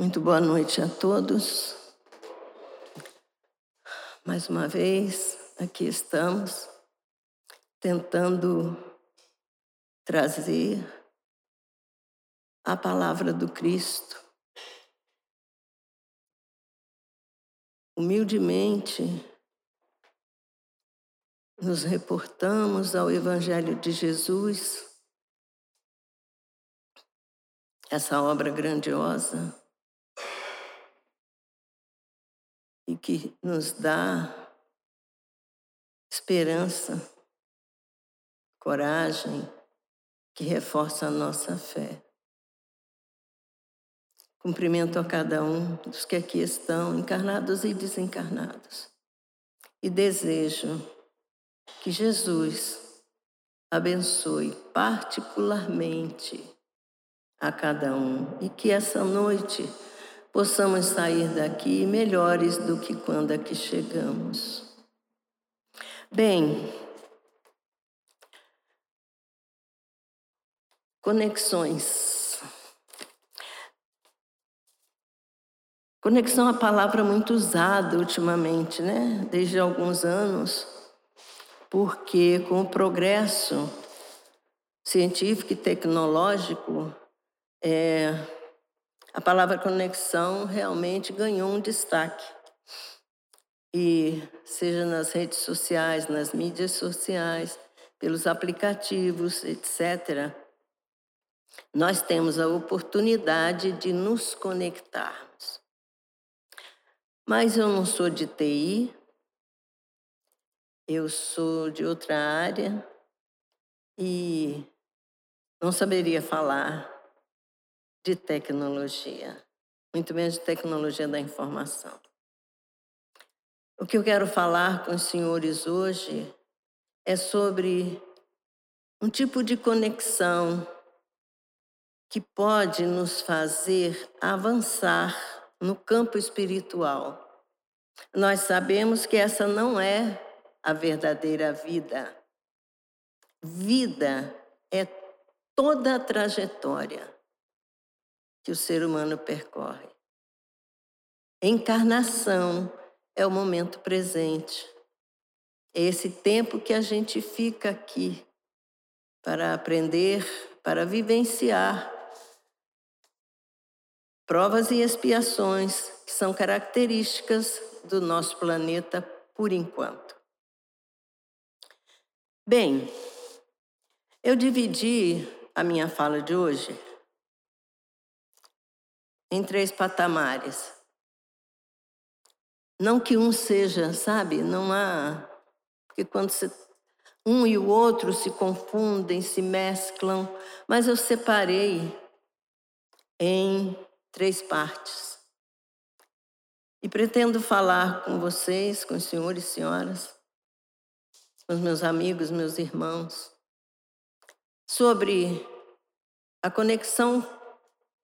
Muito boa noite a todos. Mais uma vez, aqui estamos, tentando trazer a palavra do Cristo. Humildemente, nos reportamos ao Evangelho de Jesus, essa obra grandiosa e que nos dá esperança, coragem, que reforça a nossa fé. Cumprimento a cada um dos que aqui estão, encarnados e desencarnados, e desejo que Jesus abençoe particularmente a cada um e que essa noite possamos sair daqui melhores do que quando aqui chegamos. Bem, conexões. Conexão é uma palavra muito usada ultimamente, né? Desde alguns anos, porque com o progresso científico e tecnológico, é, a palavra conexão realmente ganhou um destaque. E seja nas redes sociais, nas mídias sociais, pelos aplicativos, etc., nós temos a oportunidade de nos conectarmos. Mas eu não sou de TI, eu sou de outra área e não saberia falar de tecnologia, muito menos de tecnologia da informação. O que eu quero falar com os senhores hoje é sobre um tipo de conexão que pode nos fazer avançar no campo espiritual. Nós sabemos que essa não é a verdadeira vida. Vida é toda a trajetória que o ser humano percorre. Encarnação é o momento presente. É esse tempo que a gente fica aqui para aprender, para vivenciar provas e expiações que são características do nosso planeta por enquanto. Bem, eu dividi a minha fala de hoje em três patamares. Não que um seja, sabe? Não há. Porque quando você, um e o outro se confundem, se mesclam, mas eu separei em três partes. E pretendo falar com vocês, com os senhores e senhoras, com os meus amigos, meus irmãos, sobre a conexão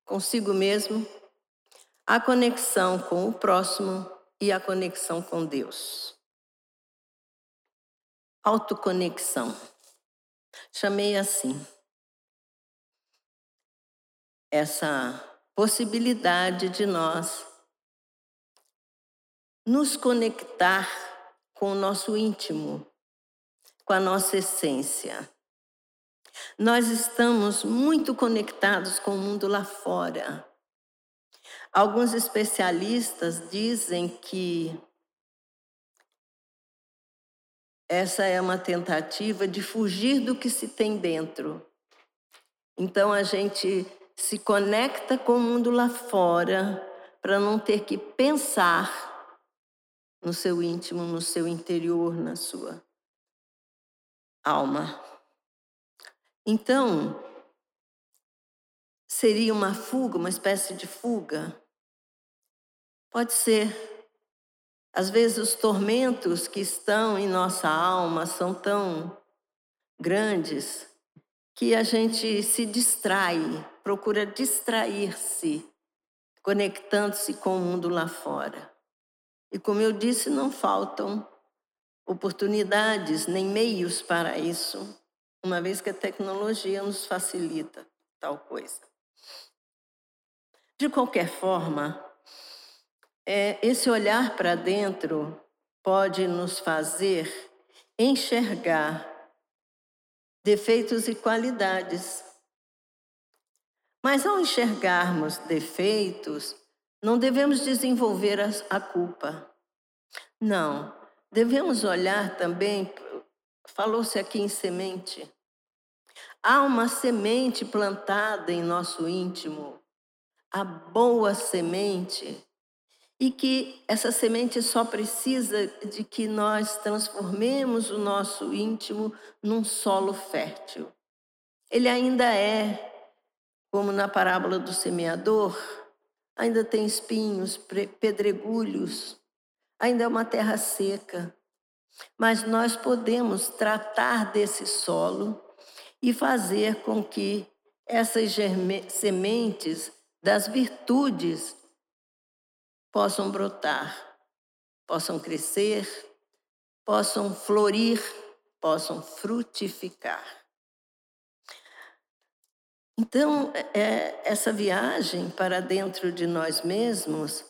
consigo mesmo, a conexão com o próximo e a conexão com Deus. Autoconexão. Chamei assim. Essa possibilidade de nós nos conectar com o nosso íntimo, com a nossa essência. Nós estamos muito conectados com o mundo lá fora. Alguns especialistas dizem que essa é uma tentativa de fugir do que se tem dentro. Então a gente se conecta com o mundo lá fora para não ter que pensar no seu íntimo, no seu interior, na sua alma. Então, seria uma fuga, uma espécie de fuga? Pode ser. Às vezes, os tormentos que estão em nossa alma são tão grandes que a gente se distrai, procura distrair-se, conectando-se com o mundo lá fora. E como eu disse, não faltam oportunidades nem meios para isso uma vez que a tecnologia nos facilita tal coisa. De qualquer forma, é, esse olhar para dentro pode nos fazer enxergar defeitos e qualidades. Mas ao enxergarmos defeitos, não devemos desenvolver a culpa. Não, devemos olhar também, falou-se aqui em semente. Há uma semente plantada em nosso íntimo, a boa semente, e que essa semente só precisa de que nós transformemos o nosso íntimo num solo fértil. Ele ainda é, como na parábola do semeador, ainda tem espinhos, pedregulhos, ainda é uma terra seca. Mas nós podemos tratar desse solo e fazer com que essas sementes das virtudes possam brotar, possam crescer, possam florir, possam frutificar. Então, é, essa viagem para dentro de nós mesmos,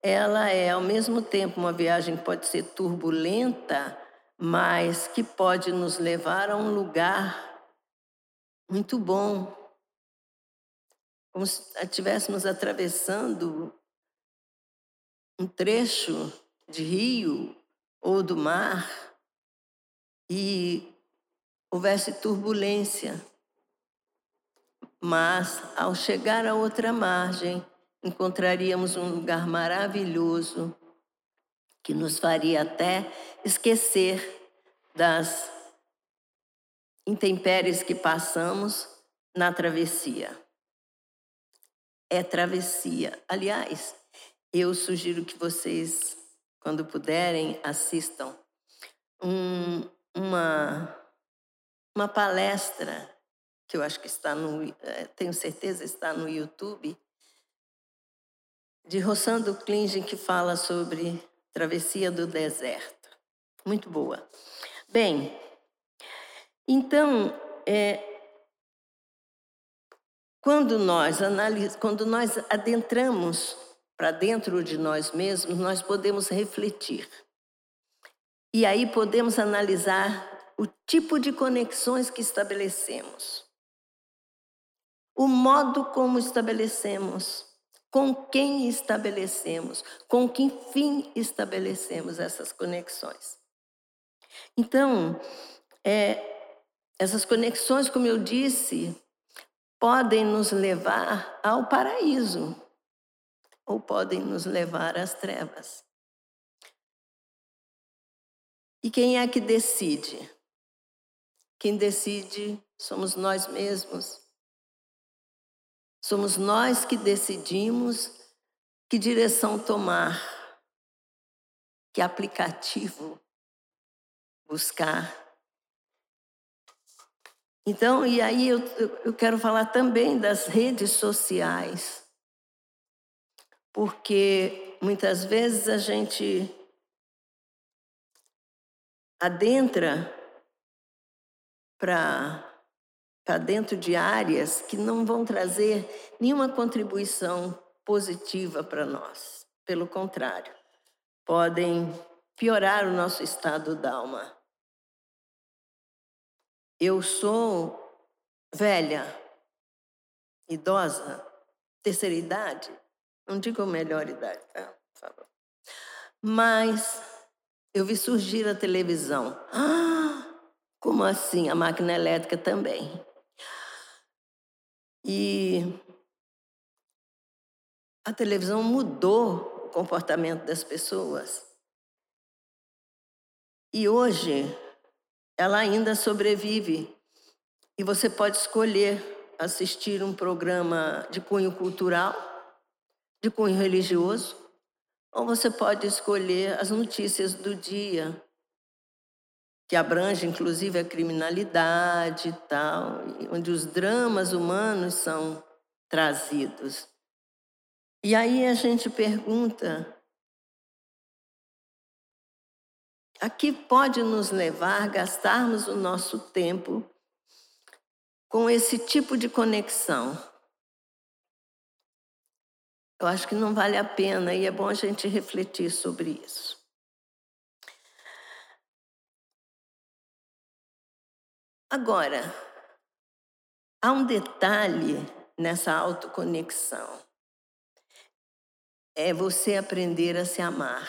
ela é ao mesmo tempo uma viagem que pode ser turbulenta, mas que pode nos levar a um lugar muito bom, como se estivéssemos atravessando um trecho de rio ou do mar e houvesse turbulência. Mas, ao chegar à outra margem, encontraríamos um lugar maravilhoso que nos faria até esquecer das intempéries que passamos na travessia. É travessia. Aliás, eu sugiro que vocês, quando puderem, assistam um, uma, uma palestra que eu acho que está no, é, tenho certeza está no YouTube, de Rossando Klingen, que fala sobre travessia do deserto. Muito boa. Bem, então, é, quando nós analis, quando nós adentramos para dentro de nós mesmos, nós podemos refletir. E aí podemos analisar o tipo de conexões que estabelecemos, o modo como estabelecemos, com quem estabelecemos, com que fim estabelecemos essas conexões. Então, é, essas conexões, como eu disse, podem nos levar ao paraíso ou podem nos levar às trevas. E quem é que decide? Quem decide somos nós mesmos. Somos nós que decidimos que direção tomar, que aplicativo buscar. Então, e aí eu, eu quero falar também das redes sociais porque muitas vezes a gente adentra para dentro de áreas que não vão trazer nenhuma contribuição positiva para nós. Pelo contrário, podem piorar o nosso estado d'alma. Eu sou velha, idosa, terceira idade, não digo melhor idade, tá? Mas eu vi surgir a televisão. Ah, como assim? A máquina elétrica também. E a televisão mudou o comportamento das pessoas. E hoje ela ainda sobrevive. E você pode escolher assistir um programa de cunho cultural de cunho religioso, ou você pode escolher as notícias do dia, que abrange inclusive a criminalidade e tal, onde os dramas humanos são trazidos. E aí a gente pergunta: a que pode nos levar gastarmos o nosso tempo com esse tipo de conexão? Eu acho que não vale a pena e é bom a gente refletir sobre isso. Agora, há um detalhe nessa autoconexão. É você aprender a se amar.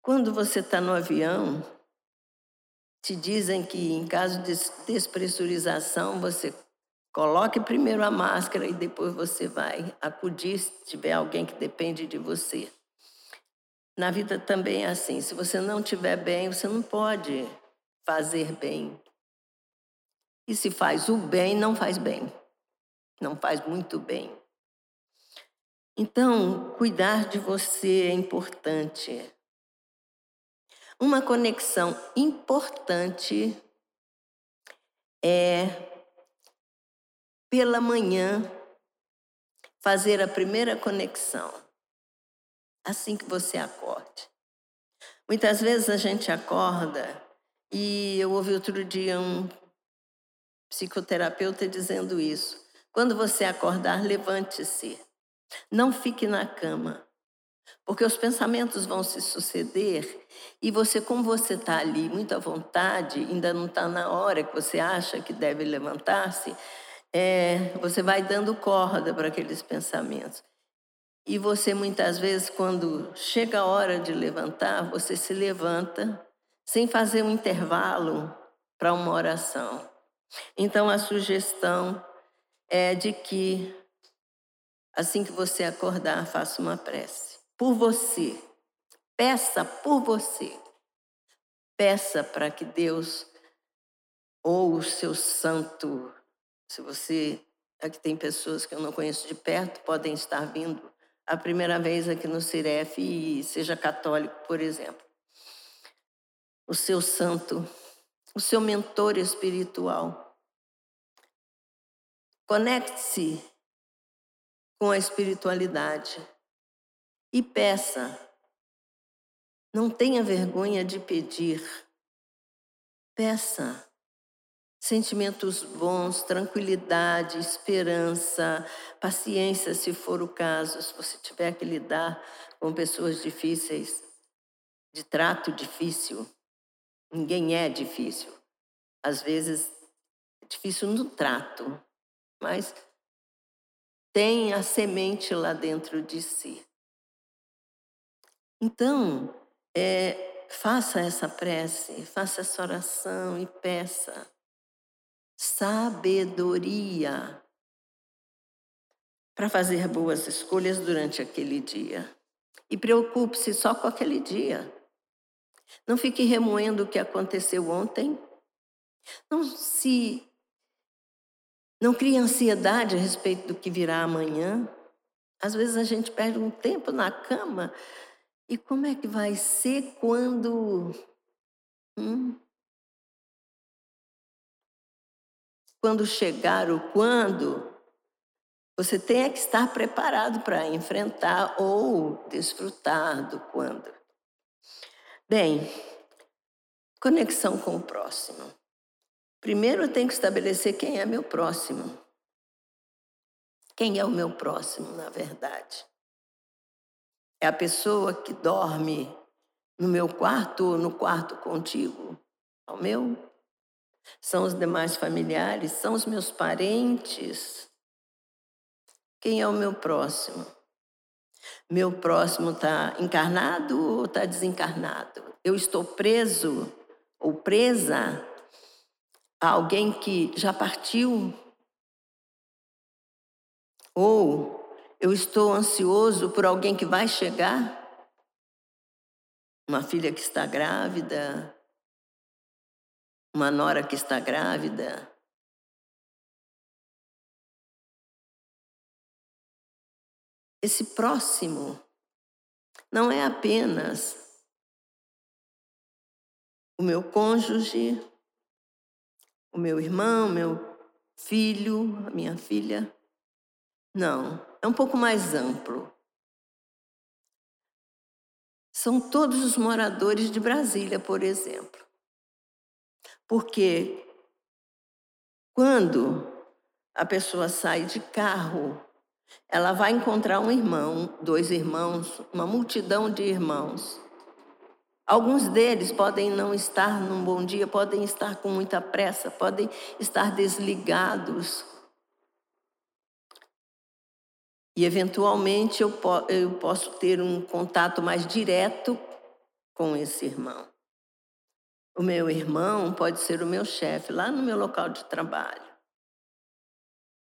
Quando você está no avião, te dizem que em caso de despressurização, você coloque primeiro a máscara e depois você vai acudir se tiver alguém que depende de você. Na vida também é assim, se você não estiver bem, você não pode fazer bem. E se faz o bem, não faz bem. Não faz muito bem. Então, cuidar de você é importante. Uma conexão importante é, pela manhã, fazer a primeira conexão, assim que você acorde. Muitas vezes a gente acorda e eu ouvi outro dia um psicoterapeuta dizendo isso. Quando você acordar, levante-se. Não fique na cama. Porque os pensamentos vão se suceder e você, como você está ali muito à vontade, ainda não está na hora que você acha que deve levantar-se, é, você vai dando corda para aqueles pensamentos. E você, muitas vezes, quando chega a hora de levantar, você se levanta sem fazer um intervalo para uma oração. Então, a sugestão é de que, assim que você acordar, faça uma prece por você. Peça por você. Peça para que Deus ou o seu santo, se você, aqui tem pessoas que eu não conheço de perto, podem estar vindo a primeira vez aqui no Ciref e seja católico, por exemplo. O seu santo, o seu mentor espiritual. Conecte-se com a espiritualidade e peça. Não tenha vergonha de pedir. Peça. Sentimentos bons, tranquilidade, esperança, paciência, se for o caso, se você tiver que lidar com pessoas difíceis, de trato difícil. Ninguém é difícil. Às vezes é difícil no trato, mas tem a semente lá dentro de si. Então, é, faça essa prece, faça essa oração e peça sabedoria para fazer boas escolhas durante aquele dia. E preocupe-se só com aquele dia. Não fique remoendo o que aconteceu ontem. Não se não crie ansiedade a respeito do que virá amanhã. Às vezes a gente perde um tempo na cama e como é que vai ser quando. Hum? Quando chegar o quando, você tem que estar preparado para enfrentar ou desfrutar do quando. Bem, conexão com o próximo. Primeiro eu tenho que estabelecer quem é meu próximo. Quem é o meu próximo, na verdade? É a pessoa que dorme no meu quarto ou no quarto contigo ao meu? São os demais familiares? São os meus parentes? Quem é o meu próximo? Meu próximo está encarnado ou está desencarnado? Eu estou preso ou presa a alguém que já partiu? Ou eu estou ansioso por alguém que vai chegar? Uma filha que está grávida? Uma nora que está grávida? Esse próximo não é apenas o meu cônjuge, o meu irmão, meu filho, a minha filha. Não, é um pouco mais amplo. São todos os moradores de Brasília, por exemplo. Porque quando a pessoa sai de carro, ela vai encontrar um irmão, dois irmãos, uma multidão de irmãos. Alguns deles podem não estar num bom dia, podem estar com muita pressa, podem estar desligados. E, eventualmente, eu, po eu posso ter um contato mais direto com esse irmão. O meu irmão pode ser o meu chefe lá no meu local de trabalho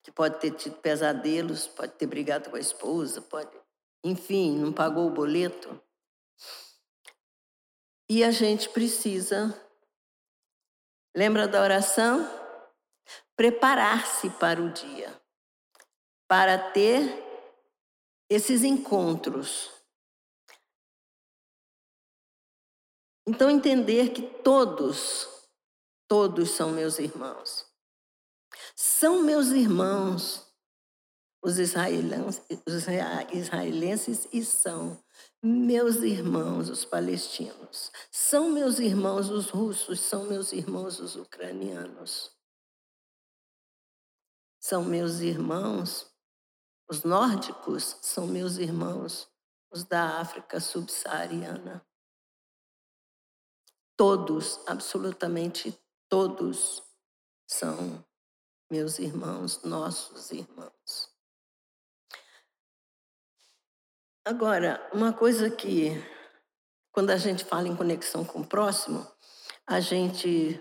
que pode ter tido pesadelos, pode ter brigado com a esposa, pode, enfim, não pagou o boleto. E a gente precisa, lembra da oração? Preparar-se para o dia, para ter esses encontros. Então, entender que todos, todos são meus irmãos. São meus irmãos, os israelenses, e são meus irmãos, os palestinos. São meus irmãos, os russos, são meus irmãos, os ucranianos. São meus irmãos, os nórdicos são meus irmãos, os da África subsaariana. Todos, absolutamente todos, são meus irmãos, nossos irmãos. Agora, uma coisa que, quando a gente fala em conexão com o próximo, a gente,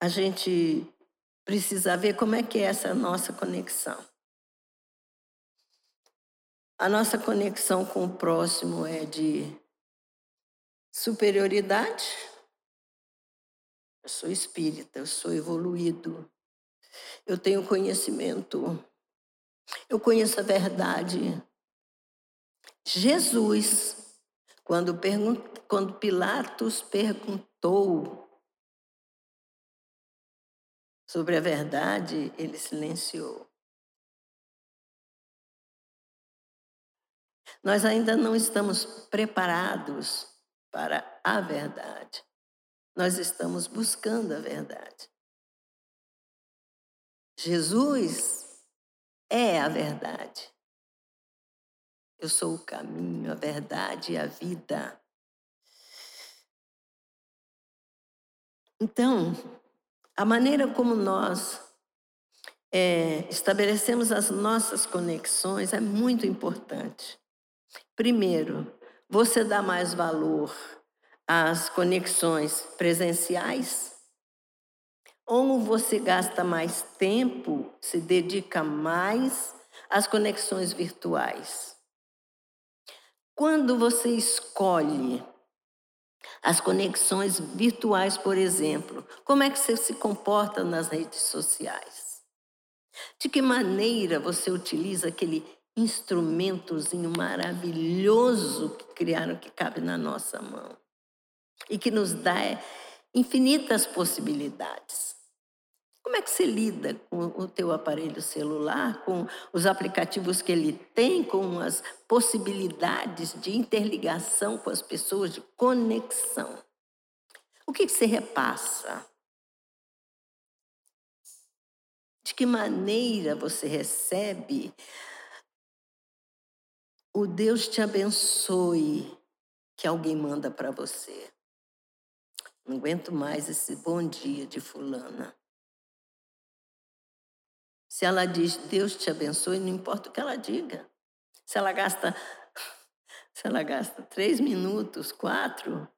a gente precisa ver como é que é essa nossa conexão. A nossa conexão com o próximo é de superioridade. Eu sou espírita, eu sou evoluído, eu tenho conhecimento, eu conheço a verdade. Jesus, quando, quando Pilatos perguntou sobre a verdade, ele silenciou. Nós ainda não estamos preparados para a verdade. Nós estamos buscando a verdade. Jesus é a verdade. Eu sou o caminho, a verdade e a vida. Então, a maneira como nós é, estabelecemos as nossas conexões é muito importante. Primeiro, você dá mais valor às conexões presenciais ou você gasta mais tempo, se dedica mais às conexões virtuais? Quando você escolhe as conexões virtuais, por exemplo, como é que você se comporta nas redes sociais? De que maneira você utiliza aquele instrumentozinho maravilhoso que criaram que cabe na nossa mão e que nos dá infinitas possibilidades? Como é que você lida com o teu aparelho celular, com os aplicativos que ele tem, com as possibilidades de interligação com as pessoas, de conexão? O que você repassa? De que maneira você recebe o Deus te abençoe que alguém manda para você? Não aguento mais esse bom dia de fulana. Se ela diz Deus te abençoe, não importa o que ela diga. Se ela gasta, se ela gasta três minutos, quatro,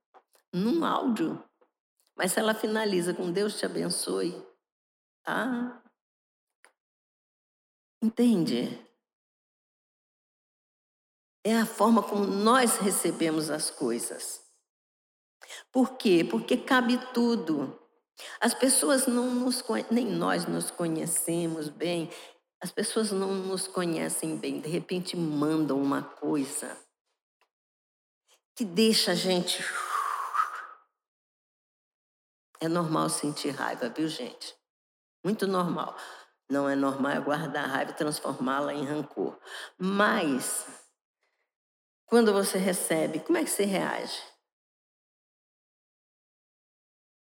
num áudio, mas se ela finaliza com Deus te abençoe, ah, entende? É a forma como nós recebemos as coisas. Por quê? Porque cabe tudo. As pessoas não nos nem nós nos conhecemos bem. As pessoas não nos conhecem bem, de repente mandam uma coisa que deixa a gente É normal sentir raiva, viu, gente? Muito normal. Não é normal é guardar a raiva e transformá-la em rancor. Mas quando você recebe, como é que você reage?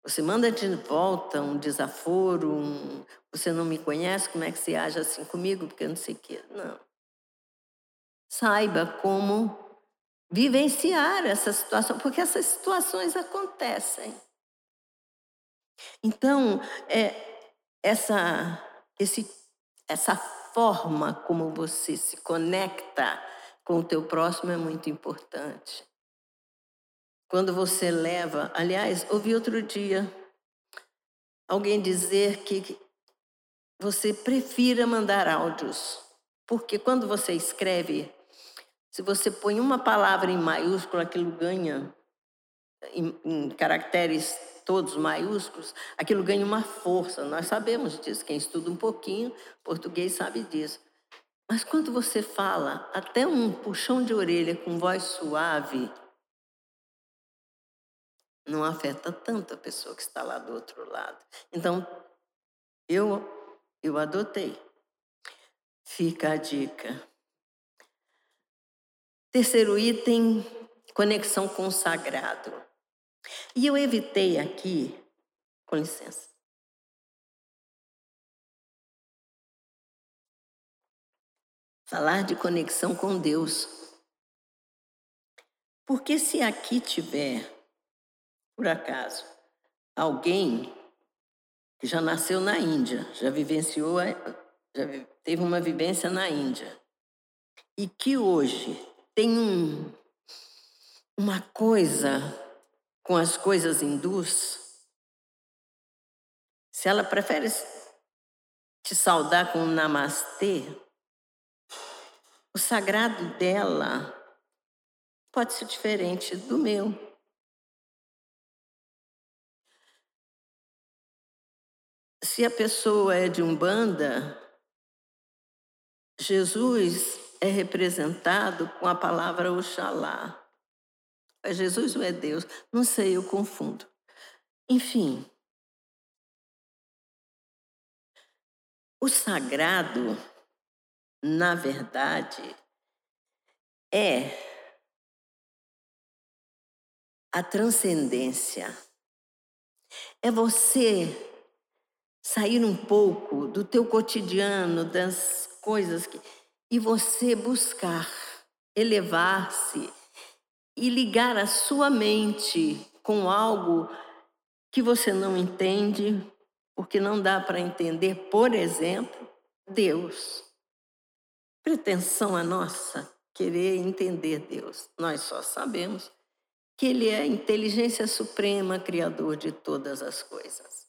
Você manda de volta um desaforo, um, você não me conhece, como é que você age assim comigo, porque eu não sei o quê. Não. Saiba como vivenciar essa situação, porque essas situações acontecem. Então, é, essa, esse, essa forma como você se conecta com o teu próximo é muito importante. Quando você leva, aliás, ouvi outro dia alguém dizer que você prefira mandar áudios, porque quando você escreve, se você põe uma palavra em maiúsculo, aquilo ganha em, em caracteres todos maiúsculos, aquilo ganha uma força. Nós sabemos disso, quem estuda um pouquinho português sabe disso. Mas quando você fala, até um puxão de orelha com voz suave, não afeta tanto a pessoa que está lá do outro lado. Então, eu, eu adotei. Fica a dica. Terceiro item, conexão com o sagrado. E eu evitei aqui, com licença. Falar de conexão com Deus. Porque se aqui tiver por acaso, alguém que já nasceu na Índia, já vivenciou, já teve uma vivência na Índia, e que hoje tem um, uma coisa com as coisas hindus, se ela prefere te saudar com um namastê, o sagrado dela pode ser diferente do meu. Se a pessoa é de Umbanda, Jesus é representado com a palavra Oxalá. É Jesus ou é Deus? Não sei, eu confundo. Enfim. O sagrado, na verdade, é a transcendência. É você sair um pouco do teu cotidiano, das coisas que e você buscar elevar-se e ligar a sua mente com algo que você não entende, porque não dá para entender, por exemplo, Deus. Pretensão a nossa querer entender Deus. Nós só sabemos que Ele é a inteligência suprema, criador de todas as coisas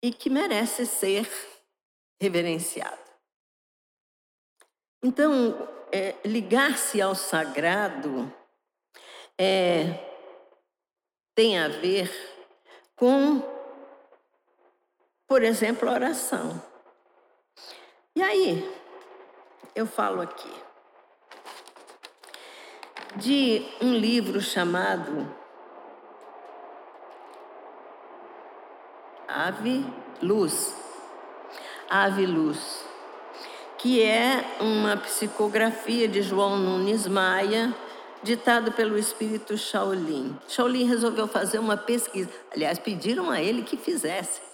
e que merece ser reverenciado. Então, é, ligar-se ao sagrado é, tem a ver com, por exemplo, oração. E aí, eu falo aqui de um livro chamado Ave Luz. Ave Luz, que é uma psicografia de João Nunes Maia, ditado pelo espírito Shaolin. Shaolin resolveu fazer uma pesquisa, aliás, pediram a ele que fizesse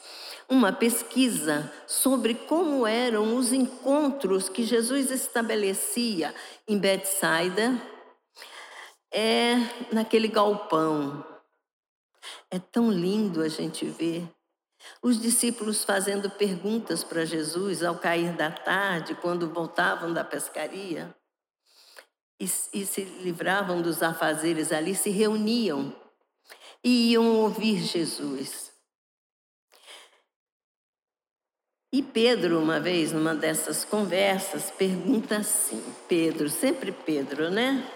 uma pesquisa sobre como eram os encontros que Jesus estabelecia em Betsaida, é naquele galpão. É tão lindo a gente ver os discípulos fazendo perguntas para Jesus ao cair da tarde, quando voltavam da pescaria, e, e se livravam dos afazeres ali, se reuniam e iam ouvir Jesus. E Pedro, uma vez, numa dessas conversas, pergunta assim: Pedro, sempre Pedro, né?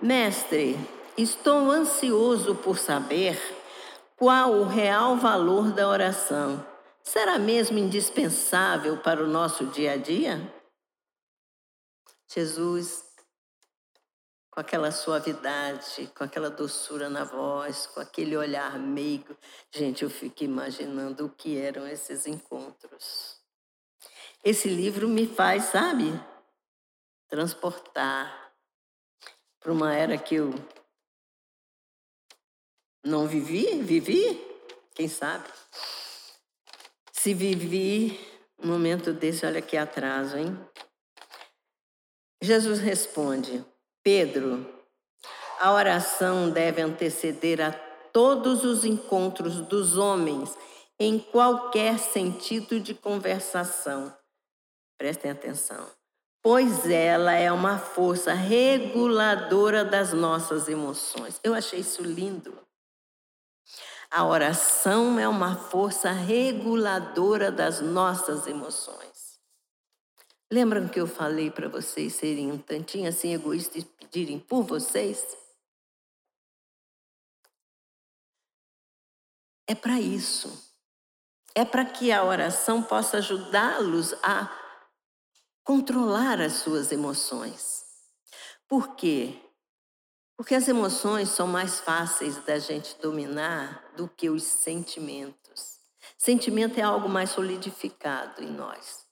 Mestre, estou ansioso por saber qual o real valor da oração? Será mesmo indispensável para o nosso dia a dia? Jesus, com aquela suavidade, com aquela doçura na voz, com aquele olhar meigo. Gente, eu fico imaginando o que eram esses encontros. Esse livro me faz, sabe, transportar para uma era que eu Não vivi? Vivi? Quem sabe? Se vivi um momento desse, olha que atraso, hein? Jesus responde: Pedro, a oração deve anteceder a todos os encontros dos homens em qualquer sentido de conversação. Prestem atenção. Pois ela é uma força reguladora das nossas emoções. Eu achei isso lindo. A oração é uma força reguladora das nossas emoções. Lembram que eu falei para vocês serem um tantinho assim egoístas pedirem por vocês? É para isso. É para que a oração possa ajudá-los a controlar as suas emoções. Por quê? Porque as emoções são mais fáceis da gente dominar do que os sentimentos. Sentimento é algo mais solidificado em nós.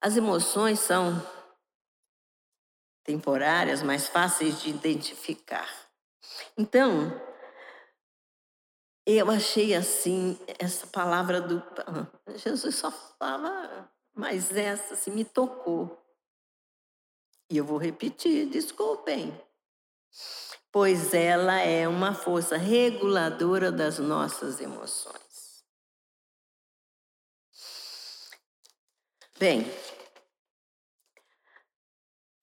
As emoções são temporárias, mais fáceis de identificar. Então, eu achei assim, essa palavra do. Jesus só falava, mas essa assim, me tocou. E eu vou repetir, desculpem pois ela é uma força reguladora das nossas emoções. Bem,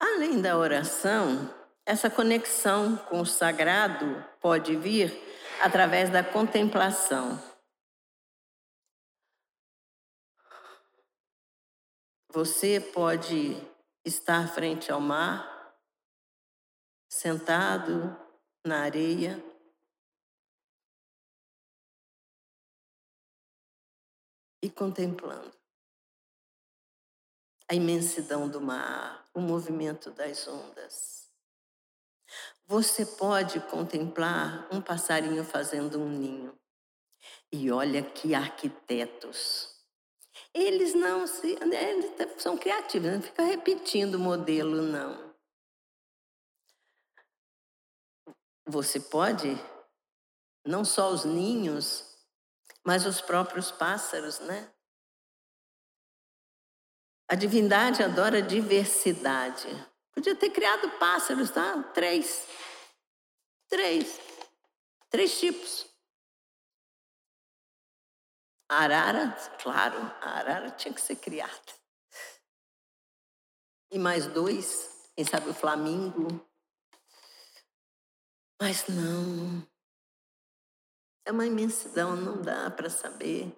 além da oração, essa conexão com o sagrado pode vir através da contemplação. Você pode estar frente ao mar sentado na areia. E contemplando a imensidão do mar, o movimento das ondas. Você pode contemplar um passarinho fazendo um ninho. E olha que arquitetos. Eles não se, eles são criativos, não fica repetindo o modelo, não. Você pode, não só os ninhos, mas os próprios pássaros, né? A divindade adora diversidade. Podia ter criado pássaros, tá? Três. Três. Três tipos. A arara, claro, a arara tinha que ser criada. E mais dois, quem sabe o flamingo, mas não. É uma imensidão, não dá para saber.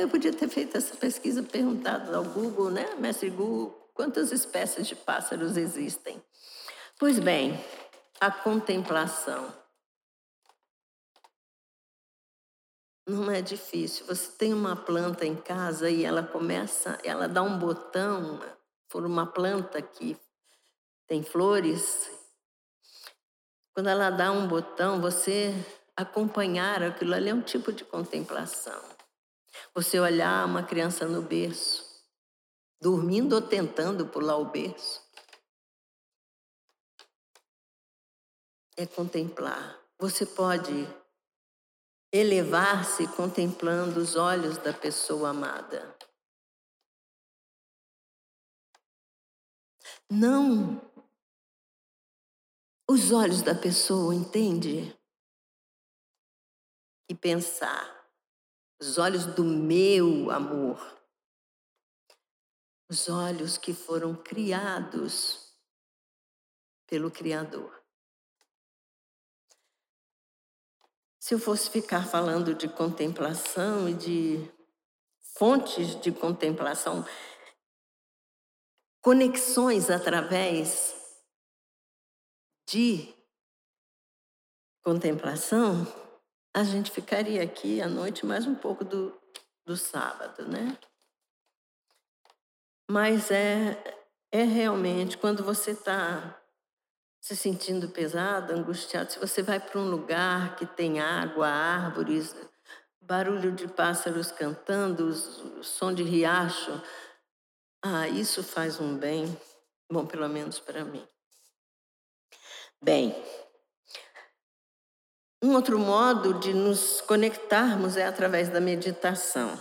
Eu podia ter feito essa pesquisa, perguntado ao Google, né, mestre Google, quantas espécies de pássaros existem. Pois bem, a contemplação. Não é difícil. Você tem uma planta em casa e ela começa, ela dá um botão, for uma planta que tem flores, quando ela dá um botão, você acompanhar aquilo ali é um tipo de contemplação. Você olhar uma criança no berço, dormindo ou tentando pular o berço. É contemplar. Você pode elevar-se contemplando os olhos da pessoa amada. Não os olhos da pessoa, entende? E pensar, os olhos do meu amor, os olhos que foram criados pelo Criador. Se eu fosse ficar falando de contemplação e de fontes de contemplação, conexões através de contemplação, a gente ficaria aqui à noite mais um pouco do, do sábado, né? Mas é, é realmente quando você está se sentindo pesado, angustiado, se você vai para um lugar que tem água, árvores, barulho de pássaros cantando, som de riacho, ah, isso faz um bem, bom, pelo menos para mim. Bem, Um outro modo de nos conectarmos é através da meditação.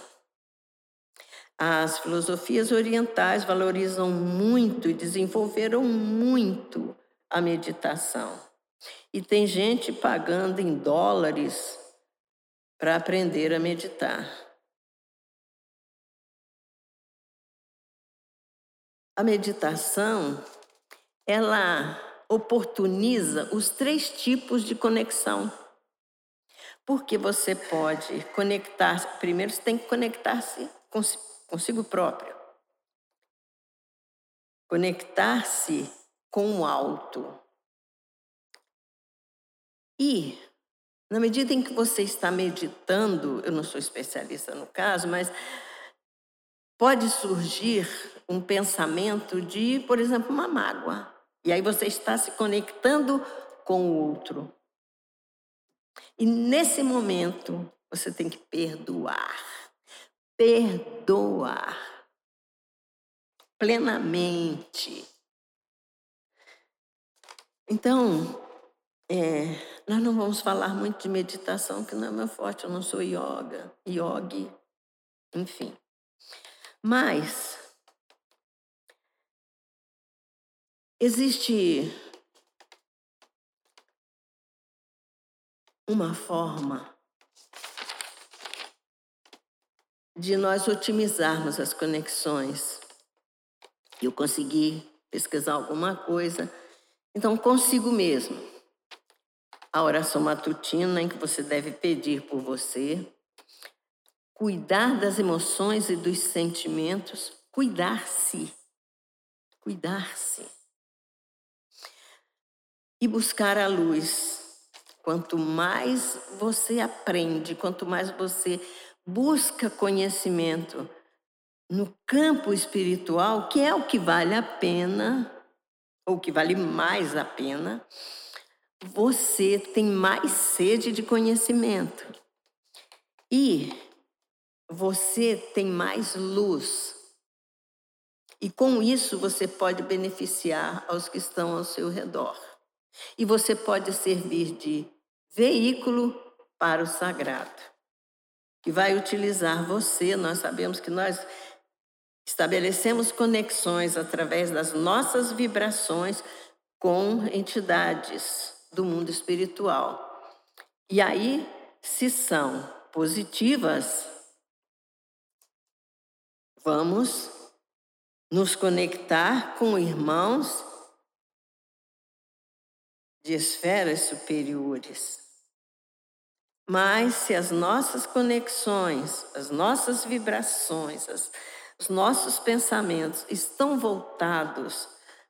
As filosofias orientais valorizam muito e desenvolveram muito a meditação. E tem gente pagando em dólares para aprender a meditar. A meditação, ela oportuniza os três tipos de conexão. Porque você pode conectar, primeiro você tem que conectar-se consigo próprio. Conectar-se com o alto. E, na medida em que você está meditando, eu não sou especialista no caso, mas pode surgir um pensamento de, por exemplo, uma mágoa. E aí você está se conectando com o outro. E nesse momento, você tem que perdoar perdoar plenamente. Então, é, nós não vamos falar muito de meditação, que não é meu forte, eu não sou yoga, yogi, enfim. Mas existe uma forma de nós otimizarmos as conexões. Eu consegui pesquisar alguma coisa, então consigo mesmo. A oração matutina em que você deve pedir por você, cuidar das emoções e dos sentimentos, cuidar-se. Cuidar-se. E buscar a luz. Quanto mais você aprende, quanto mais você busca conhecimento no campo espiritual, que é o que vale a pena, ou que vale mais a pena, você tem mais sede de conhecimento. E você tem mais luz. E com isso você pode beneficiar aos que estão ao seu redor. E você pode servir de veículo para o sagrado que vai utilizar você. Nós sabemos que nós estabelecemos conexões através das nossas vibrações com entidades do mundo espiritual. E aí, se são positivas, vamos nos conectar com irmãos de esferas superiores. Mas se as nossas conexões, as nossas vibrações, as, os nossos pensamentos estão voltados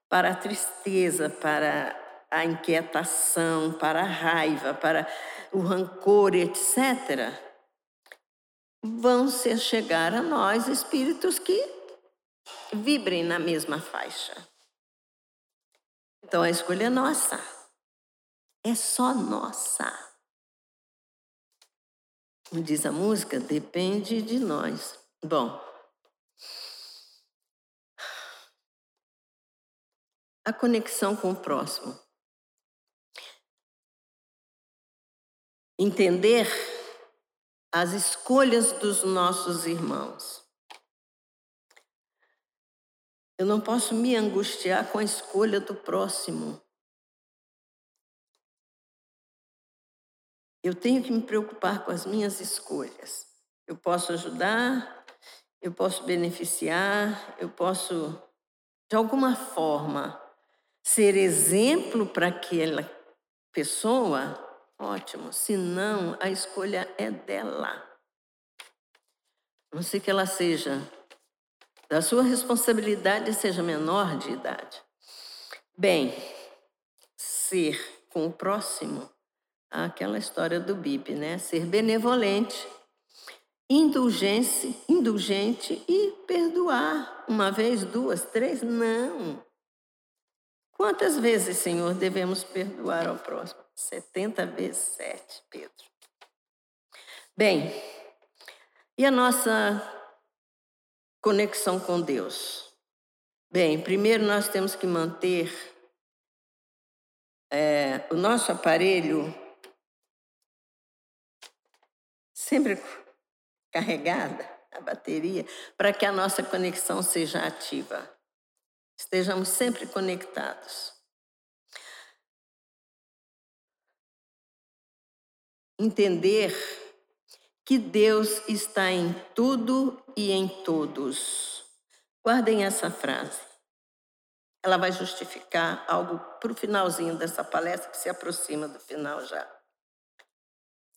para a tristeza, para a inquietação, para a raiva, para o rancor, etc., vão ser chegar a nós espíritos que vibrem na mesma faixa. Então a escolha é nossa. É só nossa. Como diz a música, depende de nós. Bom, a conexão com o próximo. Entender as escolhas dos nossos irmãos. Eu não posso me angustiar com a escolha do próximo. Eu tenho que me preocupar com as minhas escolhas. Eu posso ajudar, eu posso beneficiar, eu posso, de alguma forma, ser exemplo para aquela pessoa, ótimo. Se não, a escolha é dela. A não ser que ela seja da sua responsabilidade seja menor de idade. Bem, ser com o próximo aquela história do BIP, né? Ser benevolente, indulgente, indulgente e perdoar. Uma vez, duas, três? Não. Quantas vezes, Senhor, devemos perdoar ao próximo? 70 vezes sete, Pedro. Bem, e a nossa conexão com Deus? Bem, primeiro nós temos que manter é, o nosso aparelho sempre carregada, a bateria, para que a nossa conexão seja ativa. Estejamos sempre conectados. Entender que Deus está em tudo e em todos. Guardem essa frase. Ela vai justificar algo para o finalzinho dessa palestra, que se aproxima do final já.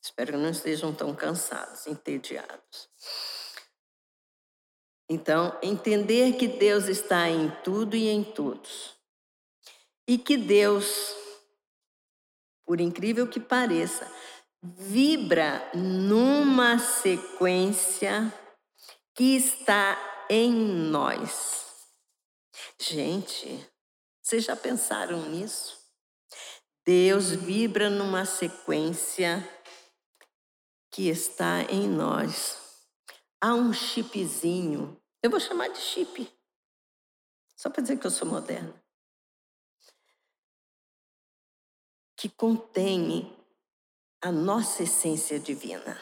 Espero que não estejam tão cansados, entediados. Então, entender que Deus está em tudo e em todos. E que Deus, por incrível que pareça, vibra numa sequência que está em nós. Gente, vocês já pensaram nisso? Deus vibra numa sequência que está em nós. Há um chipzinho, eu vou chamar de chip, só para dizer que eu sou moderna, que contém a nossa essência divina.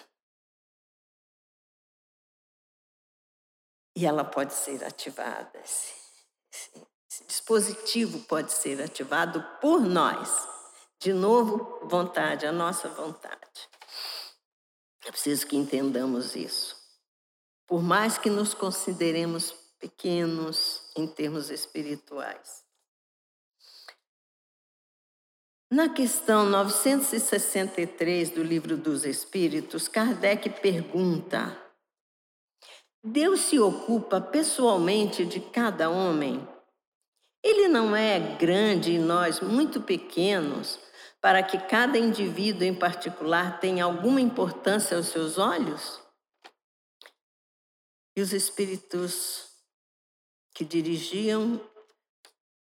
E ela pode ser ativada, esse, esse, dispositivo pode ser ativado por nós. De novo, vontade, a nossa vontade. É preciso que entendamos isso. Por mais que nos consideremos pequenos em termos espirituais. Na questão 963 do Livro dos Espíritos, Kardec pergunta: Deus se ocupa pessoalmente de cada homem? Ele não é grande e nós muito pequenos para que cada indivíduo em particular tenha alguma importância aos seus olhos? E os espíritos que dirigiam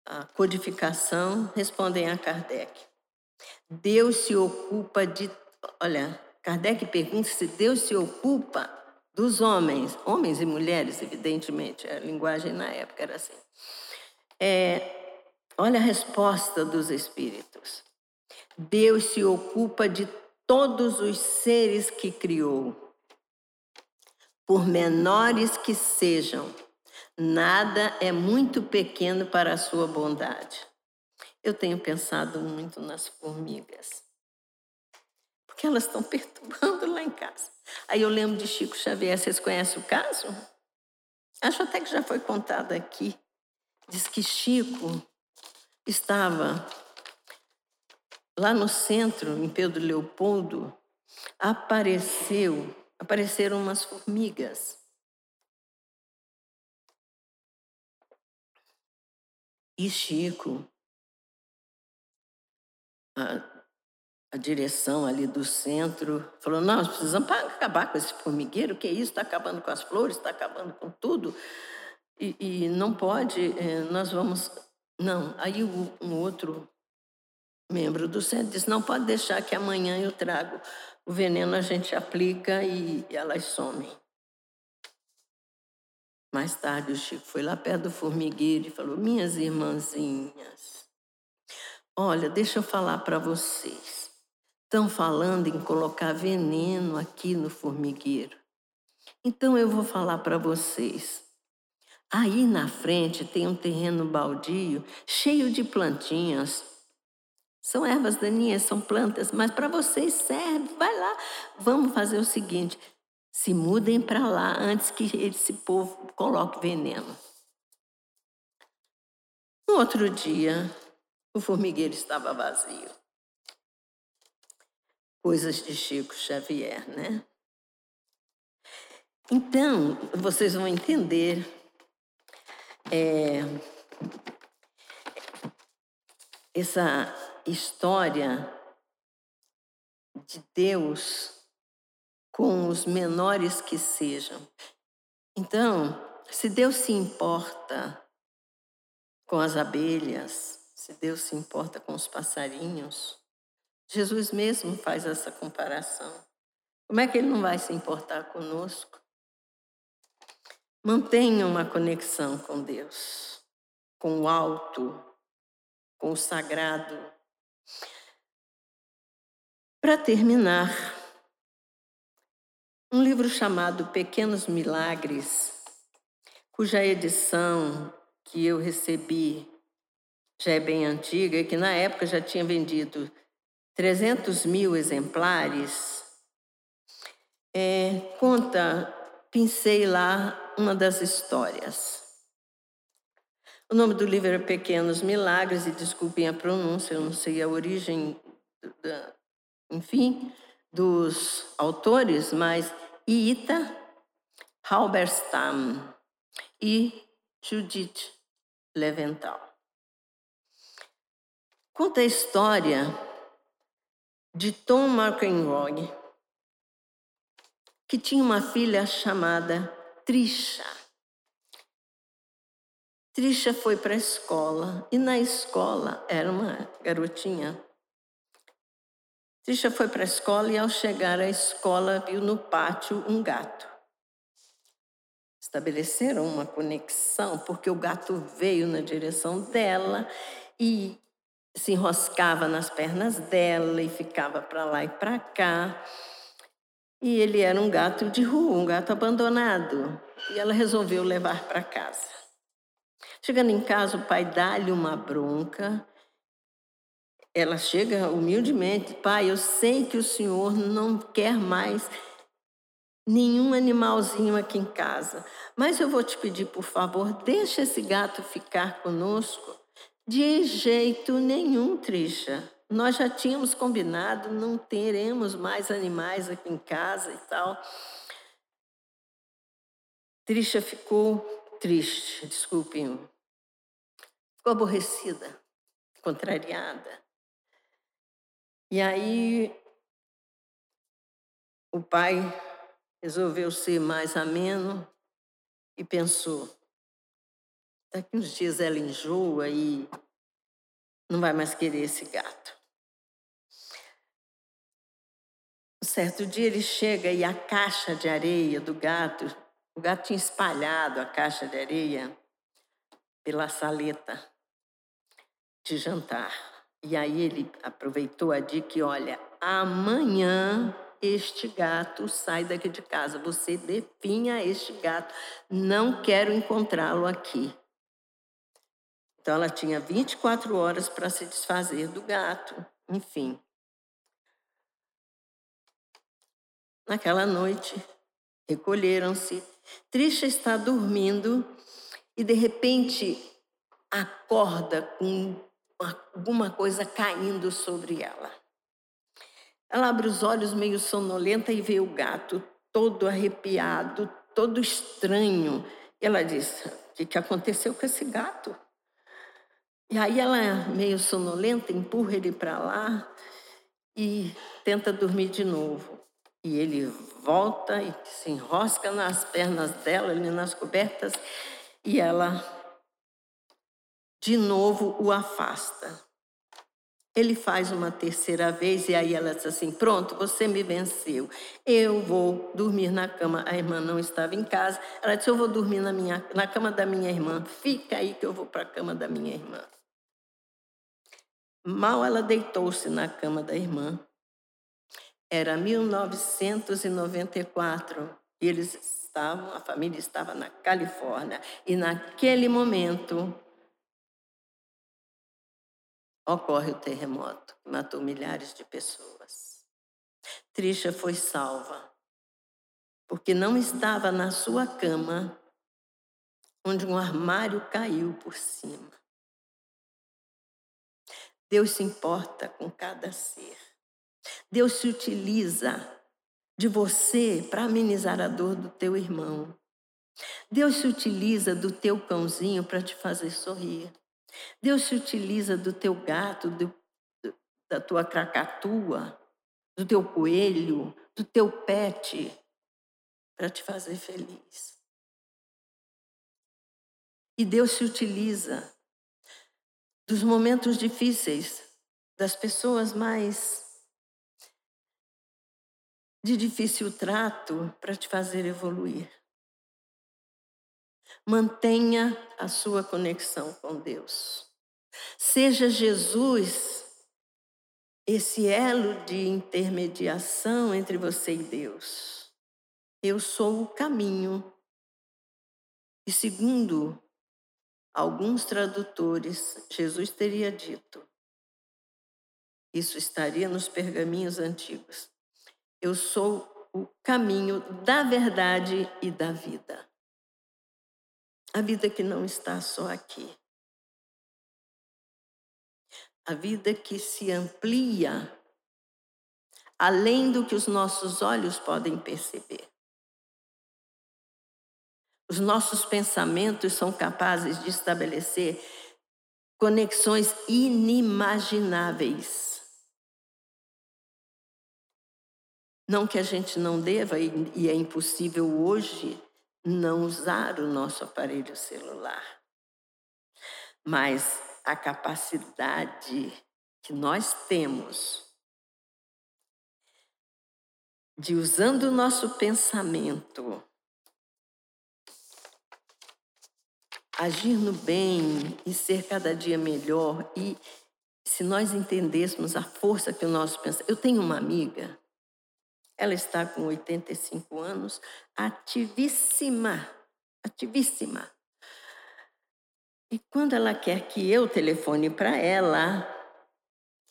a codificação respondem a Kardec. Deus se ocupa de. Olha, Kardec pergunta se Deus se ocupa dos homens, homens e mulheres, evidentemente, a linguagem na época era assim. É, olha a resposta dos espíritos. Deus se ocupa de todos os seres que criou. Por menores que sejam, nada é muito pequeno para a sua bondade. Eu tenho pensado muito nas formigas, porque elas estão perturbando lá em casa. Aí eu lembro de Chico Xavier, vocês conhecem o caso? Acho até que já foi contado aqui. Diz que Chico estava lá no centro, em Pedro Leopoldo, apareceu, apareceram umas formigas. E Chico, a, a direção ali do centro falou: nós precisamos acabar com esse formigueiro, que é isso? Está acabando com as flores, está acabando com tudo. E, e não pode, é, nós vamos. Não, aí um outro membro do centro disse: não pode deixar que amanhã eu trago o veneno, a gente aplica e elas somem. Mais tarde o Chico foi lá perto do formigueiro e falou: minhas irmãzinhas, olha, deixa eu falar para vocês. Estão falando em colocar veneno aqui no formigueiro. Então eu vou falar para vocês. Aí na frente tem um terreno baldio cheio de plantinhas são ervas daninhas, são plantas, mas para vocês serve. Vai lá, vamos fazer o seguinte: se mudem para lá antes que esse povo coloque veneno. No outro dia, o formigueiro estava vazio. Coisas de Chico Xavier, né? Então, vocês vão entender é, essa história de Deus com os menores que sejam. Então, se Deus se importa com as abelhas, se Deus se importa com os passarinhos, Jesus mesmo faz essa comparação. Como é que ele não vai se importar conosco? Mantenha uma conexão com Deus, com o alto, com o sagrado, para terminar, Um livro chamado Pequenos Milagres, cuja edição que eu recebi já é bem antiga e que na época já tinha vendido 300 mil exemplares, é, conta, pincei lá uma das histórias. O nome do livro é Pequenos Milagres, e desculpem a pronúncia, eu não sei a origem, da, enfim, dos autores, mas Ita Halberstam e Judith Leventhal. Conta a história de Tom McEnroy, que tinha uma filha chamada Trisha. Trisha foi para a escola e na escola era uma garotinha. Trisha foi para a escola e ao chegar à escola viu no pátio um gato. Estabeleceram uma conexão porque o gato veio na direção dela e se enroscava nas pernas dela e ficava para lá e para cá. E ele era um gato de rua, um gato abandonado. E ela resolveu levar para casa. Chegando em casa, o pai dá-lhe uma bronca. Ela chega humildemente: Pai, eu sei que o senhor não quer mais nenhum animalzinho aqui em casa, mas eu vou te pedir, por favor, deixa esse gato ficar conosco. De jeito nenhum, Trisha. Nós já tínhamos combinado, não teremos mais animais aqui em casa e tal. Trisha ficou triste, desculpem. Ficou aborrecida, contrariada. E aí o pai resolveu ser mais ameno e pensou: daqui uns dias ela enjoa e não vai mais querer esse gato. certo dia ele chega e a caixa de areia do gato, o gato tinha espalhado a caixa de areia pela saleta de jantar. E aí ele aproveitou a dica e olha, amanhã este gato sai daqui de casa. Você definha este gato. Não quero encontrá-lo aqui. Então ela tinha 24 horas para se desfazer do gato. Enfim, Naquela noite, recolheram-se. Trisha está dormindo e, de repente, acorda com alguma coisa caindo sobre ela. Ela abre os olhos meio sonolenta e vê o gato todo arrepiado, todo estranho. E ela diz: O que, que aconteceu com esse gato? E aí ela, meio sonolenta, empurra ele para lá e tenta dormir de novo. E ele volta e se enrosca nas pernas dela, ali nas cobertas, e ela de novo o afasta. Ele faz uma terceira vez e aí ela diz assim: Pronto, você me venceu. Eu vou dormir na cama. A irmã não estava em casa. Ela disse: Eu vou dormir na, minha, na cama da minha irmã. Fica aí que eu vou para a cama da minha irmã. Mal ela deitou-se na cama da irmã, era 1994 e eles estavam, a família estava na Califórnia e naquele momento ocorre o terremoto que matou milhares de pessoas. Trisha foi salva porque não estava na sua cama onde um armário caiu por cima. Deus se importa com cada ser. Deus se utiliza de você para amenizar a dor do teu irmão. Deus se utiliza do teu cãozinho para te fazer sorrir. Deus se utiliza do teu gato, do, da tua cracatua, do teu coelho, do teu pet, para te fazer feliz. E Deus se utiliza dos momentos difíceis, das pessoas mais de difícil trato para te fazer evoluir. Mantenha a sua conexão com Deus. Seja Jesus esse elo de intermediação entre você e Deus. Eu sou o caminho. E segundo alguns tradutores, Jesus teria dito: isso estaria nos pergaminhos antigos. Eu sou o caminho da verdade e da vida. A vida que não está só aqui. A vida que se amplia além do que os nossos olhos podem perceber. Os nossos pensamentos são capazes de estabelecer conexões inimagináveis Não que a gente não deva, e é impossível hoje, não usar o nosso aparelho celular. Mas a capacidade que nós temos de, usando o nosso pensamento, agir no bem e ser cada dia melhor, e se nós entendêssemos a força que o nosso pensamento. Eu tenho uma amiga ela está com 85 anos, ativíssima, ativíssima. E quando ela quer que eu telefone para ela,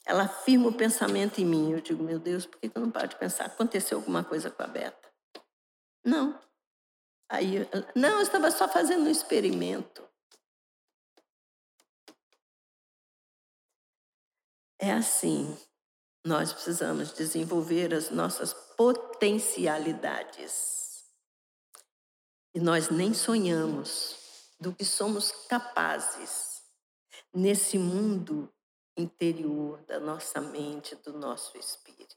ela firma o pensamento em mim. Eu digo, meu Deus, por que eu não paro de pensar? Aconteceu alguma coisa com a Beta? Não. Aí, não, eu estava só fazendo um experimento. É assim. Nós precisamos desenvolver as nossas potencialidades. E nós nem sonhamos do que somos capazes nesse mundo interior da nossa mente, do nosso espírito.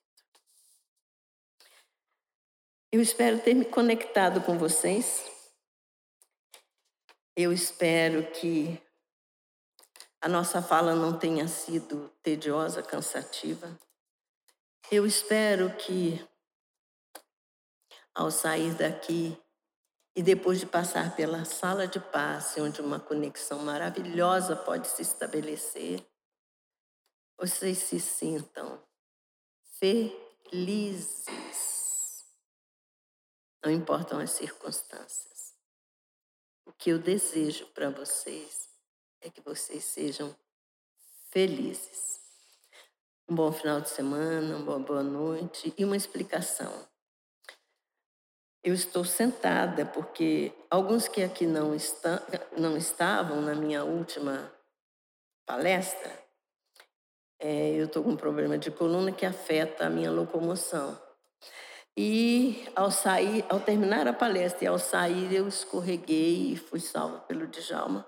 Eu espero ter me conectado com vocês. Eu espero que a nossa fala não tenha sido tediosa, cansativa. Eu espero que, ao sair daqui e depois de passar pela sala de passe, onde uma conexão maravilhosa pode se estabelecer, vocês se sintam felizes. Não importam as circunstâncias. O que eu desejo para vocês é que vocês sejam felizes um bom final de semana, uma boa noite e uma explicação. Eu estou sentada porque alguns que aqui não, está, não estavam na minha última palestra, é, eu estou com um problema de coluna que afeta a minha locomoção. E ao sair, ao terminar a palestra e ao sair, eu escorreguei e fui salva pelo Djalma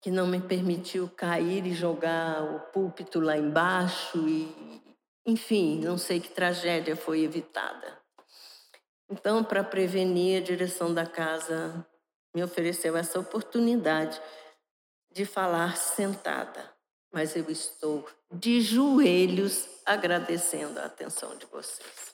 que não me permitiu cair e jogar o púlpito lá embaixo e enfim, não sei que tragédia foi evitada. Então, para prevenir, a direção da casa me ofereceu essa oportunidade de falar sentada, mas eu estou de joelhos agradecendo a atenção de vocês.